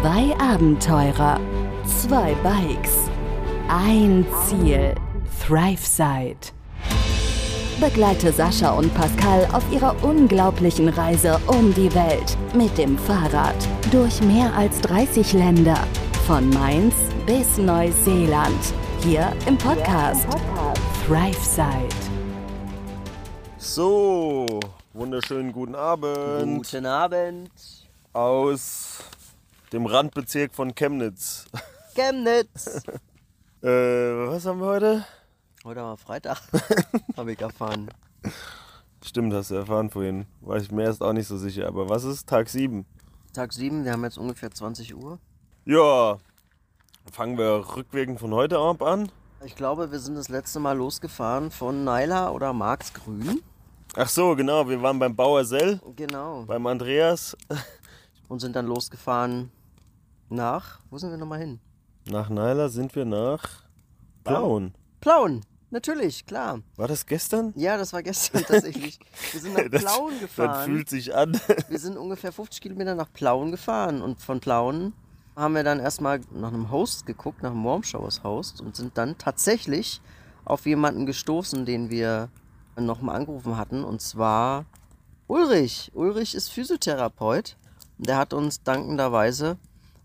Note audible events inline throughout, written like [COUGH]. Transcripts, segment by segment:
Zwei Abenteurer, zwei Bikes, ein Ziel, ThriveSide. Begleite Sascha und Pascal auf ihrer unglaublichen Reise um die Welt mit dem Fahrrad durch mehr als 30 Länder, von Mainz bis Neuseeland, hier im Podcast, ThriveSide. So, wunderschönen guten Abend Guten Abend. aus dem Randbezirk von Chemnitz. [LAUGHS] Chemnitz. Äh, was haben wir heute? Heute war Freitag. [LAUGHS] Hab ich erfahren. Stimmt, hast du erfahren vorhin. War ich mir erst auch nicht so sicher. Aber was ist Tag 7? Tag 7, wir haben jetzt ungefähr 20 Uhr. Ja, fangen wir rückwirkend von heute ab an. Ich glaube, wir sind das letzte Mal losgefahren von Naila oder Marksgrün. Ach so, genau, wir waren beim Bauer Sell, Genau. beim Andreas. [LAUGHS] Und sind dann losgefahren nach. Wo sind wir nochmal hin? Nach Naila sind wir nach Plauen. Plauen. Natürlich, klar. War das gestern? Ja, das war gestern tatsächlich. Wir sind nach [LAUGHS] Das- Plauen Das gefahren. fühlt sich an. [LAUGHS] Wir sind ungefähr 50 Kilometer nach Plauen gefahren und von Plauen haben wir dann erstmal nach einem Host geguckt, nach einem Warm Showers Host und sind dann tatsächlich auf jemanden gestoßen, den wir nochmal angerufen hatten und zwar Ulrich. Ulrich ist Physiotherapeut und der hat uns dankenderweise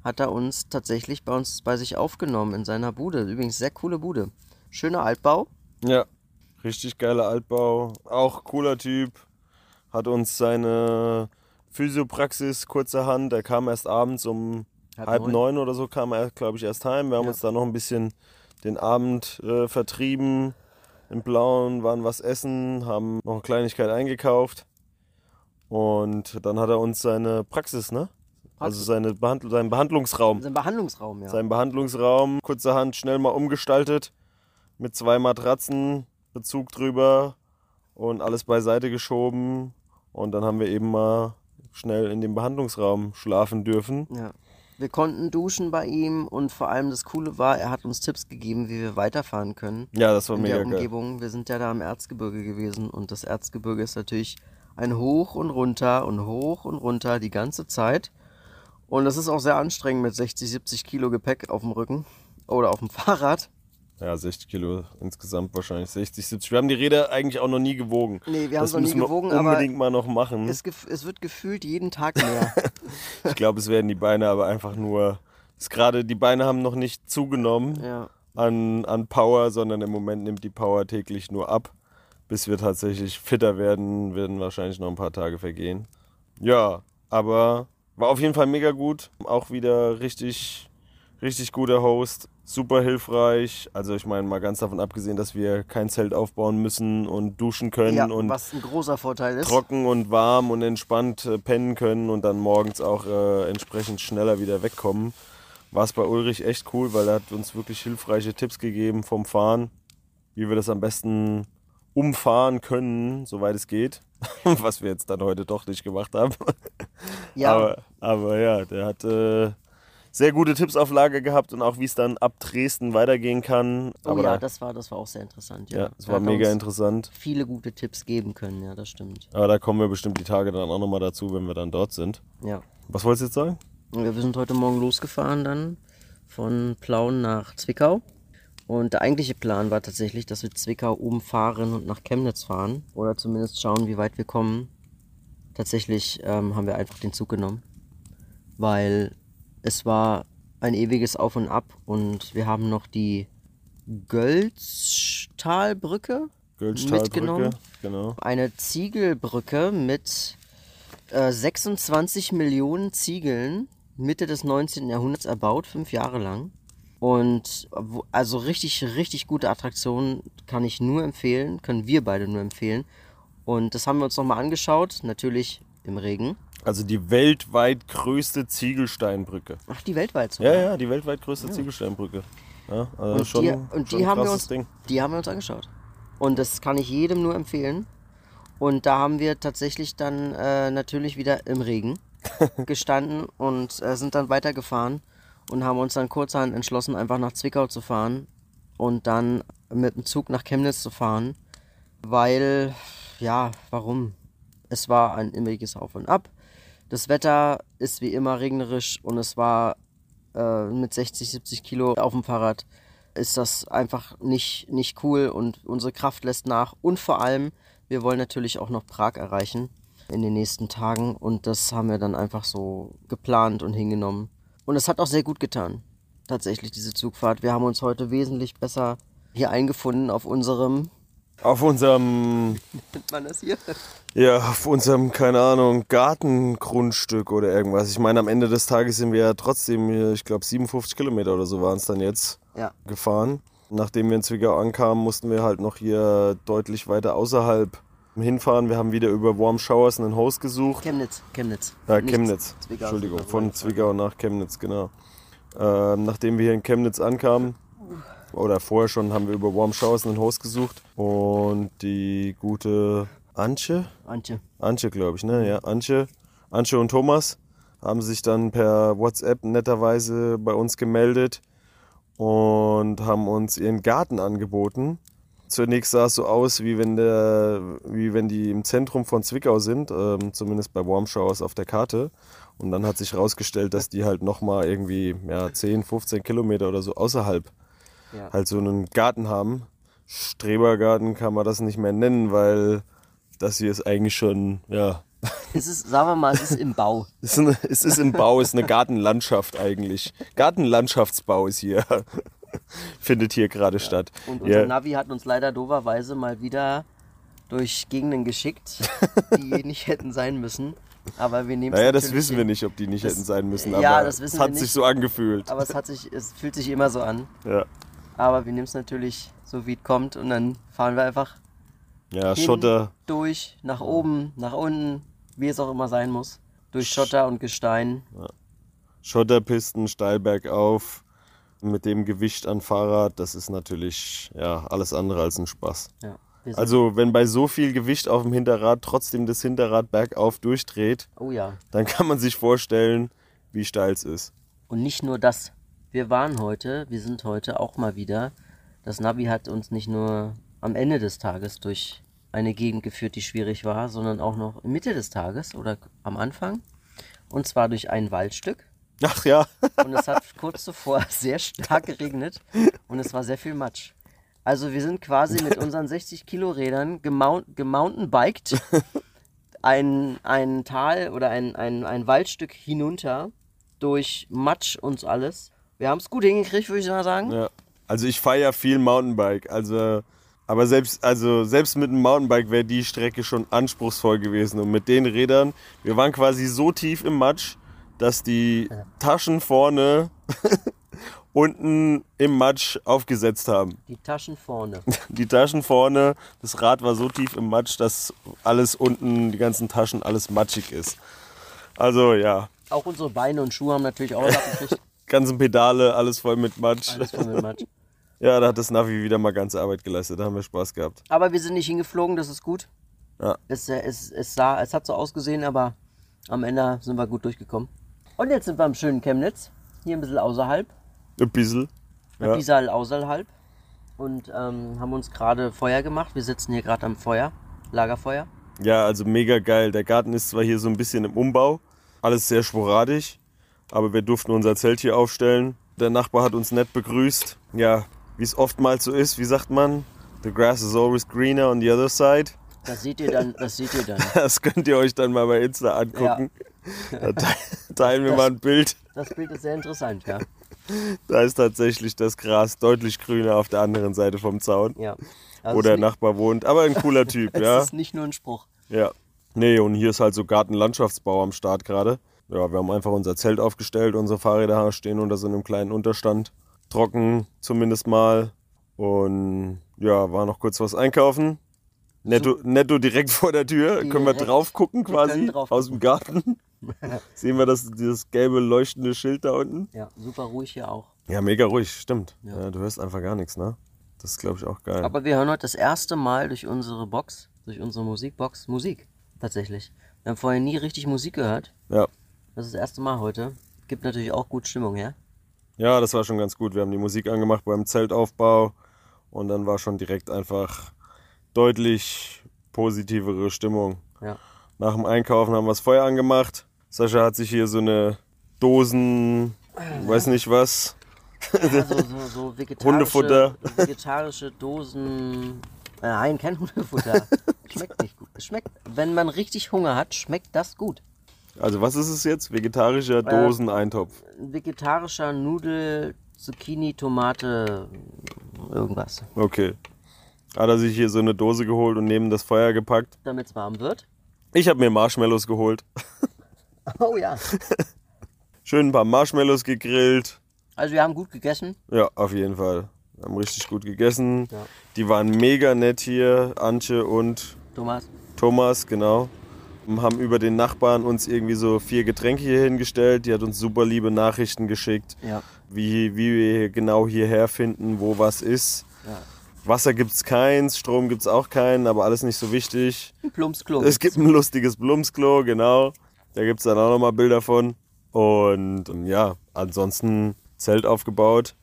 hat er uns tatsächlich bei uns bei sich aufgenommen in seiner Bude. Übrigens sehr coole Bude. Schöner Altbau. Ja, richtig geiler Altbau. Auch cooler Typ. Hat uns seine Physiopraxis kurzerhand. Er kam erst abends um Halb halb, neun. oder so, kam er, glaube ich, erst heim. Wir haben Ja. uns da noch ein bisschen den Abend äh, vertrieben. Im Blauen waren was essen, haben noch eine Kleinigkeit eingekauft. Und dann hat er uns seine Praxis, ne? Also seine Behandl seinen Behandlungsraum. Sein Behandlungsraum, ja. Sein Behandlungsraum kurzerhand schnell mal umgestaltet. Mit zwei Matratzen, Bezug drüber und alles beiseite geschoben. Und dann haben wir eben mal schnell in dem Behandlungsraum schlafen dürfen. Ja. Wir konnten duschen bei ihm und vor allem das Coole war, er hat uns Tipps gegeben, wie wir weiterfahren können Ja, das war in mega der geil. Umgebung. Wir sind ja da im Erzgebirge gewesen und das Erzgebirge ist natürlich ein Hoch und runter und hoch und runter die ganze Zeit. Und das ist auch sehr anstrengend mit 60, 70 Kilo Gepäck auf dem Rücken oder auf dem [LAUGHS] Fahrrad. Ja, 60 Kilo insgesamt wahrscheinlich. 60, 70. Wir haben die Räder eigentlich auch noch nie gewogen. Nee, wir haben es noch nie müssen wir gewogen, aber unbedingt mal noch machen. es, es wird gefühlt jeden Tag mehr. [LAUGHS] Ich glaube, es werden die Beine aber einfach nur. Ist gerade die Beine haben noch nicht zugenommen. ja. an, an Power, sondern im Moment nimmt die Power täglich nur ab. Bis wir tatsächlich fitter werden, werden wahrscheinlich noch ein paar Tage vergehen. Ja, aber war auf jeden Fall mega gut. Auch wieder richtig, richtig guter Host. Super hilfreich. Also ich meine, mal ganz davon abgesehen, dass wir kein Zelt aufbauen müssen und duschen können ja, und was ein großer Vorteil ist. trocken und warm und entspannt äh, pennen können und dann morgens auch äh, entsprechend schneller wieder wegkommen. War es bei Ulrich echt cool, weil er hat uns wirklich hilfreiche Tipps gegeben vom Fahren, wie wir das am besten umfahren können, soweit es geht. [LAUGHS] Was wir jetzt dann heute doch nicht gemacht haben. [LAUGHS] ja, Aber, aber ja, der hat äh, sehr gute Tipps auf Lager gehabt und auch wie es dann ab Dresden weitergehen kann. oh aber ja, da, das war, das war auch sehr interessant. Ja, ja, es Da war mega interessant. viele gute Tipps geben können, ja, das stimmt. Aber da kommen wir bestimmt die Tage dann auch nochmal dazu, wenn wir dann dort sind. Ja. Was wolltest du jetzt sagen? Wir sind heute Morgen losgefahren dann von Plauen nach Zwickau. Und der eigentliche Plan war tatsächlich, dass wir Zwickau umfahren und nach Chemnitz fahren. Oder zumindest schauen, wie weit wir kommen. Tatsächlich ähm, haben wir einfach den Zug genommen. Weil es war ein ewiges Auf und Ab. Und wir haben noch die Gölztalbrücke Mitgenommen. genau. eine Ziegelbrücke mit äh, 26 Millionen Ziegeln Mitte des 19. Jahrhunderts erbaut, fünf Jahre lang. Und also richtig, richtig gute Attraktion kann ich nur empfehlen, können wir beide nur empfehlen. Und das haben wir uns nochmal angeschaut, natürlich im Regen. Also die weltweit größte Ziegelsteinbrücke. Ach, die weltweit Ja, sogar. ja, die weltweit größte Ziegelsteinbrücke. Ja, also Und, schon, die, und schon die, haben wir uns, Ding. die haben wir uns angeschaut. Und das kann ich jedem nur empfehlen. Und da haben wir tatsächlich dann äh, natürlich wieder im Regen [LAUGHS] gestanden und äh, sind dann weitergefahren und haben uns dann kurzerhand entschlossen, einfach nach Zwickau zu fahren und dann mit dem Zug nach Chemnitz zu fahren, weil, ja, warum? Es war ein immiges Auf und Ab. Das Wetter ist wie immer regnerisch und es war äh, mit 60, 70 Kilo auf dem Fahrrad ist das einfach nicht, nicht cool und unsere Kraft lässt nach. Und vor allem, wir wollen natürlich auch noch Prag erreichen in den nächsten Tagen und das haben wir dann einfach so geplant und hingenommen. Und es hat auch sehr gut getan, tatsächlich diese Zugfahrt. Wir haben uns heute wesentlich besser hier eingefunden auf unserem, Auf unserem, nennt man das hier? ja, auf unserem, keine Ahnung, Gartengrundstück oder irgendwas. Ich meine, am Ende des Tages sind wir ja trotzdem, hier, ich glaube, 57 Kilometer oder so waren es dann jetzt Ja, gefahren. Nachdem wir in Zwickau ankamen, mussten wir halt noch hier deutlich weiter außerhalb hinfahren. Wir haben wieder über Warm Showers einen Host gesucht. Chemnitz, Chemnitz. Nicht Chemnitz. Zwickau, Entschuldigung, von Zwickau nach Chemnitz, genau. Ähm, nachdem wir hier in Chemnitz ankamen, oder vorher schon, haben wir über Warm Showers einen Host gesucht. Und die gute Antje, Antje. Antje glaube ich, ne? Ja, Antje, Antje und Thomas haben sich dann per WhatsApp netterweise bei uns gemeldet und haben uns ihren Garten angeboten. Zunächst sah es so aus, wie wenn, der, wie wenn die im Zentrum von Zwickau sind, ähm, zumindest bei Warm Showers auf der Karte. Und dann hat sich herausgestellt, dass die halt nochmal irgendwie ja, 10, 15 Kilometer oder so außerhalb Ja. halt so einen Garten haben. Strebergarten kann man das nicht mehr nennen, weil das hier ist eigentlich schon, ja, [LAUGHS] Es ist, sagen wir mal, es ist im Bau. [LAUGHS] es ist, eine, es ist im Bau, es ist eine Gartenlandschaft eigentlich. Gartenlandschaftsbau ist hier, [LAUGHS] findet hier gerade statt. Und unser Ja, Navi hat uns leider doverweise mal wieder durch Gegenden geschickt, [LAUGHS] die nicht hätten sein müssen. Aber wir nehmen naja, das wissen wir nicht, ob die nicht Das- hätten sein müssen, ja, aber das wissen es wir hat sich nicht. so angefühlt. Aber es hat sich, es fühlt sich immer so an. Ja, Aber wir nehmen es natürlich so wie es kommt und dann fahren wir einfach ja hin, Schotter, durch, nach oben, nach unten, wie es auch immer sein muss. Durch Schotter und Gestein. Schotterpisten, steil bergauf, mit dem Gewicht an Fahrrad, das ist natürlich ja, alles andere als ein Spaß. Ja, Also wenn bei so viel Gewicht auf dem Hinterrad trotzdem das Hinterrad bergauf durchdreht, oh ja. dann kann man sich vorstellen, wie steil es ist. Und nicht nur das. Wir waren heute, wir sind heute auch mal wieder. Das Navi hat uns nicht nur am Ende des Tages durch eine Gegend geführt, die schwierig war, sondern auch noch in Mitte des Tages oder am Anfang. Und zwar durch ein Waldstück. Ach ja, Und es hat kurz zuvor [LAUGHS] sehr stark geregnet und es war sehr viel Matsch. Also wir sind quasi mit unseren 60 Kilo Rädern gemount, gemountainbiked ein, ein Tal oder ein, ein, ein Waldstück hinunter durch Matsch und alles. Wir haben es gut hingekriegt, würde ich mal sagen. ja. Also ich fahre ja viel Mountainbike, also aber selbst, also selbst mit dem Mountainbike wäre die Strecke schon anspruchsvoll gewesen. Und mit den Rädern, wir waren quasi so tief im Matsch, dass die Taschen vorne [LAUGHS] unten im Matsch aufgesetzt haben. Die Taschen vorne. [LAUGHS] Die Taschen vorne, das Rad war so tief im Matsch, dass alles unten, die ganzen Taschen, alles matschig ist. Also ja, Auch unsere Beine und Schuhe haben natürlich auch abgekriegt. [LAUGHS] ganzen Pedale, alles voll mit Matsch. Alles voll mit Matsch. Ja, da hat das Navi wieder mal ganze Arbeit geleistet, da haben wir Spaß gehabt. Aber wir sind nicht hingeflogen, das ist gut. Ja. Es, es, es, sah, es hat so ausgesehen, aber am Ende sind wir gut durchgekommen. Und jetzt sind wir im schönen Chemnitz. Hier ein bisschen außerhalb. Ein bisschen. Ja. Ja. Bisal außerhalb. Und ähm, haben uns gerade Feuer gemacht. Wir sitzen hier gerade am Feuer. Lagerfeuer. ja, also mega geil. Der Garten ist zwar hier so ein bisschen im Umbau, alles sehr sporadisch, aber wir durften unser Zelt hier aufstellen. Der Nachbar hat uns nett begrüßt. Ja, wie es oftmals so ist, wie sagt man? The grass is always greener on the other side. Das seht ihr dann, das seht ihr dann. [LAUGHS] Das könnt ihr euch dann mal bei Insta angucken. Da te- teilen wir mal ein Bild. Das Bild ist sehr interessant, ja. Da ist tatsächlich das Gras deutlich grüner auf der anderen Seite vom Zaun, ja. Also wo der Nachbar wohnt. Aber ein cooler Typ, [LAUGHS] nicht, ja. Es ist nicht nur ein Spruch. Ja. Nee, und hier ist halt so Gartenlandschaftsbau am Start gerade. Ja, wir haben einfach unser Zelt aufgestellt, unsere Fahrräder stehen unter so einem kleinen Unterstand. Trocken zumindest mal. Und ja, war noch kurz was einkaufen. Netto, netto direkt vor der Tür. Können wir Direkt. drauf gucken quasi drauf aus dem Garten. [LAUGHS] Sehen wir das, dieses gelbe leuchtende Schild da unten? Ja, super ruhig hier auch. Ja, mega ruhig, stimmt. Ja. Ja. du hörst einfach gar nichts, ne? Das ist, glaube ich, auch geil. Aber wir hören heute das erste Mal durch unsere Box, durch unsere Musikbox, Musik. Tatsächlich. Wir haben vorher nie richtig Musik gehört. ja. Das ist das erste Mal heute. Gibt natürlich auch gut Stimmung, ja? Ja, das war schon ganz gut. Wir haben die Musik angemacht beim Zeltaufbau und dann war schon direkt einfach deutlich positivere Stimmung. Ja. Nach dem Einkaufen haben wir das Feuer angemacht. Sascha hat sich hier so eine Dosen weiß nicht was. Also so, so [LAUGHS] vegetarische, Hundefutter. vegetarische Dosen. Äh, Nein, kein Hundefutter. [LAUGHS] Schmeckt nicht gut. Schmeckt, wenn man richtig Hunger hat, schmeckt das gut. Also was ist es jetzt? Vegetarischer Doseneintopf. Ein vegetarischer Nudel, Zucchini, Tomate, irgendwas. Okay. Hat er sich hier so eine Dose geholt und neben das Feuer gepackt. Damit es warm wird. Ich habe mir Marshmallows geholt. [LAUGHS] [LAUGHS] Oh ja. Schön ein paar Marshmallows gegrillt. Also wir haben gut gegessen. Ja, auf jeden Fall. Wir haben richtig gut gegessen. Ja. Die waren mega nett hier, Antje und Thomas. Thomas, genau. Und haben über den Nachbarn uns irgendwie so vier Getränke hier hingestellt. Die hat uns super liebe Nachrichten geschickt, Ja. wie, wie wir genau hierher finden, wo was ist. ja. Wasser gibt's keins, Strom gibt's auch keinen, aber alles nicht so wichtig. Ein Plumpsklo. Es gibt ein lustiges Blumsklo, genau. Da gibt's dann auch nochmal Bilder von. Und ja, ansonsten Zelt aufgebaut.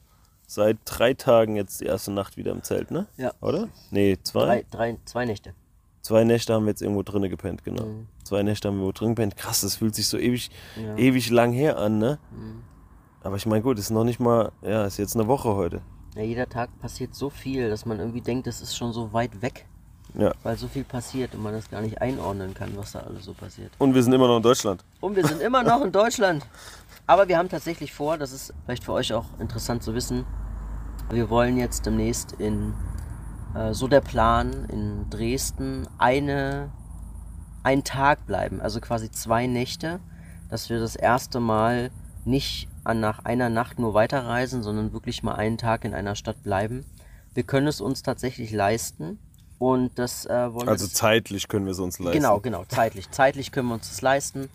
Seit drei Tagen jetzt die erste Nacht wieder im Zelt, ne? Ja. Oder? Nee, zwei? Drei, drei, zwei Nächte. Zwei Nächte haben wir jetzt irgendwo drinnen gepennt, genau. Mhm. Zwei Nächte haben wir irgendwo drin gepennt. Krass, das fühlt sich so ewig, Ja. ewig lang her an, ne? Mhm. Aber ich meine, gut, ist noch nicht mal, ja, ist jetzt eine Woche heute. Ja, jeder Tag passiert so viel, dass man irgendwie denkt, es ist schon so weit weg, Ja. weil so viel passiert und man das gar nicht einordnen kann, was da alles so passiert. Und wir sind immer noch in Deutschland. Und wir sind immer noch in Deutschland. Aber wir haben tatsächlich vor, das ist vielleicht für euch auch interessant zu wissen, wir wollen jetzt demnächst in, äh, so der Plan, in Dresden eine, einen Tag bleiben, also quasi zwei Nächte, dass wir das erste Mal nicht an nach einer Nacht nur weiterreisen, sondern wirklich mal einen Tag in einer Stadt bleiben. Wir können es uns tatsächlich leisten und das äh, wollen Also wir zeitlich können wir es uns leisten. Genau, genau, zeitlich. Zeitlich können wir uns das leisten.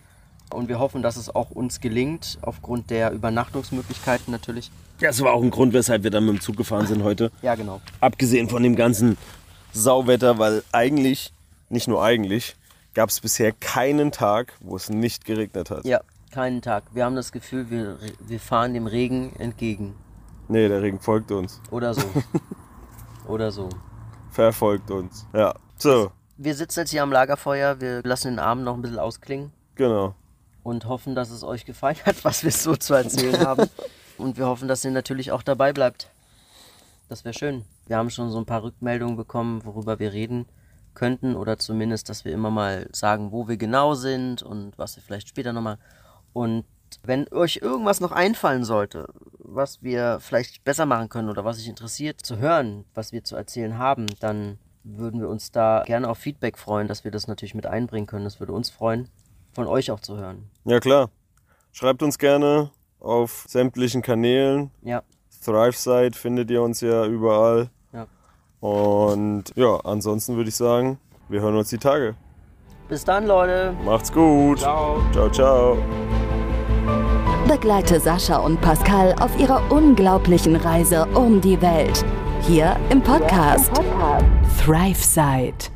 Und wir hoffen, dass es auch uns gelingt, aufgrund der Übernachtungsmöglichkeiten natürlich. Das war auch ein Grund, weshalb wir dann mit dem Zug gefahren sind heute. Ja, genau. Abgesehen von dem ganzen Sauwetter, weil eigentlich, nicht nur eigentlich, gab es bisher keinen Tag, wo es nicht geregnet hat. Ja, keinen Tag. Wir haben das Gefühl, wir, wir fahren dem Regen entgegen. Nee, der Regen folgt uns. Oder so. [LAUGHS] Oder so. Verfolgt uns. Ja. So, Wir sitzen jetzt hier am Lagerfeuer, wir lassen den Abend noch ein bisschen ausklingen genau. und hoffen, dass es euch gefallen hat, [LAUGHS] was wir so zu erzählen haben. Und wir hoffen, dass ihr natürlich auch dabei bleibt. Das wäre schön. Wir haben schon so ein paar Rückmeldungen bekommen, worüber wir reden könnten oder zumindest, dass wir immer mal sagen, wo wir genau sind und was wir vielleicht später nochmal. Und wenn euch irgendwas noch einfallen sollte, was wir vielleicht besser machen können oder was euch interessiert zu hören, was wir zu erzählen haben, dann würden wir uns da gerne auf Feedback freuen, dass wir das natürlich mit einbringen können. Das würde uns freuen, von euch auch zu hören. Ja, klar. Schreibt uns gerne auf sämtlichen Kanälen. Ja, ThriveSite findet ihr uns ja überall. ja. Und ja, ansonsten würde ich sagen, wir hören uns die Tage. Bis dann, Leute. Macht's gut. Ciao. Ciao, ciao. Begleite Sascha und Pascal auf ihrer unglaublichen Reise um die Welt. Hier im Podcast ThriveSide.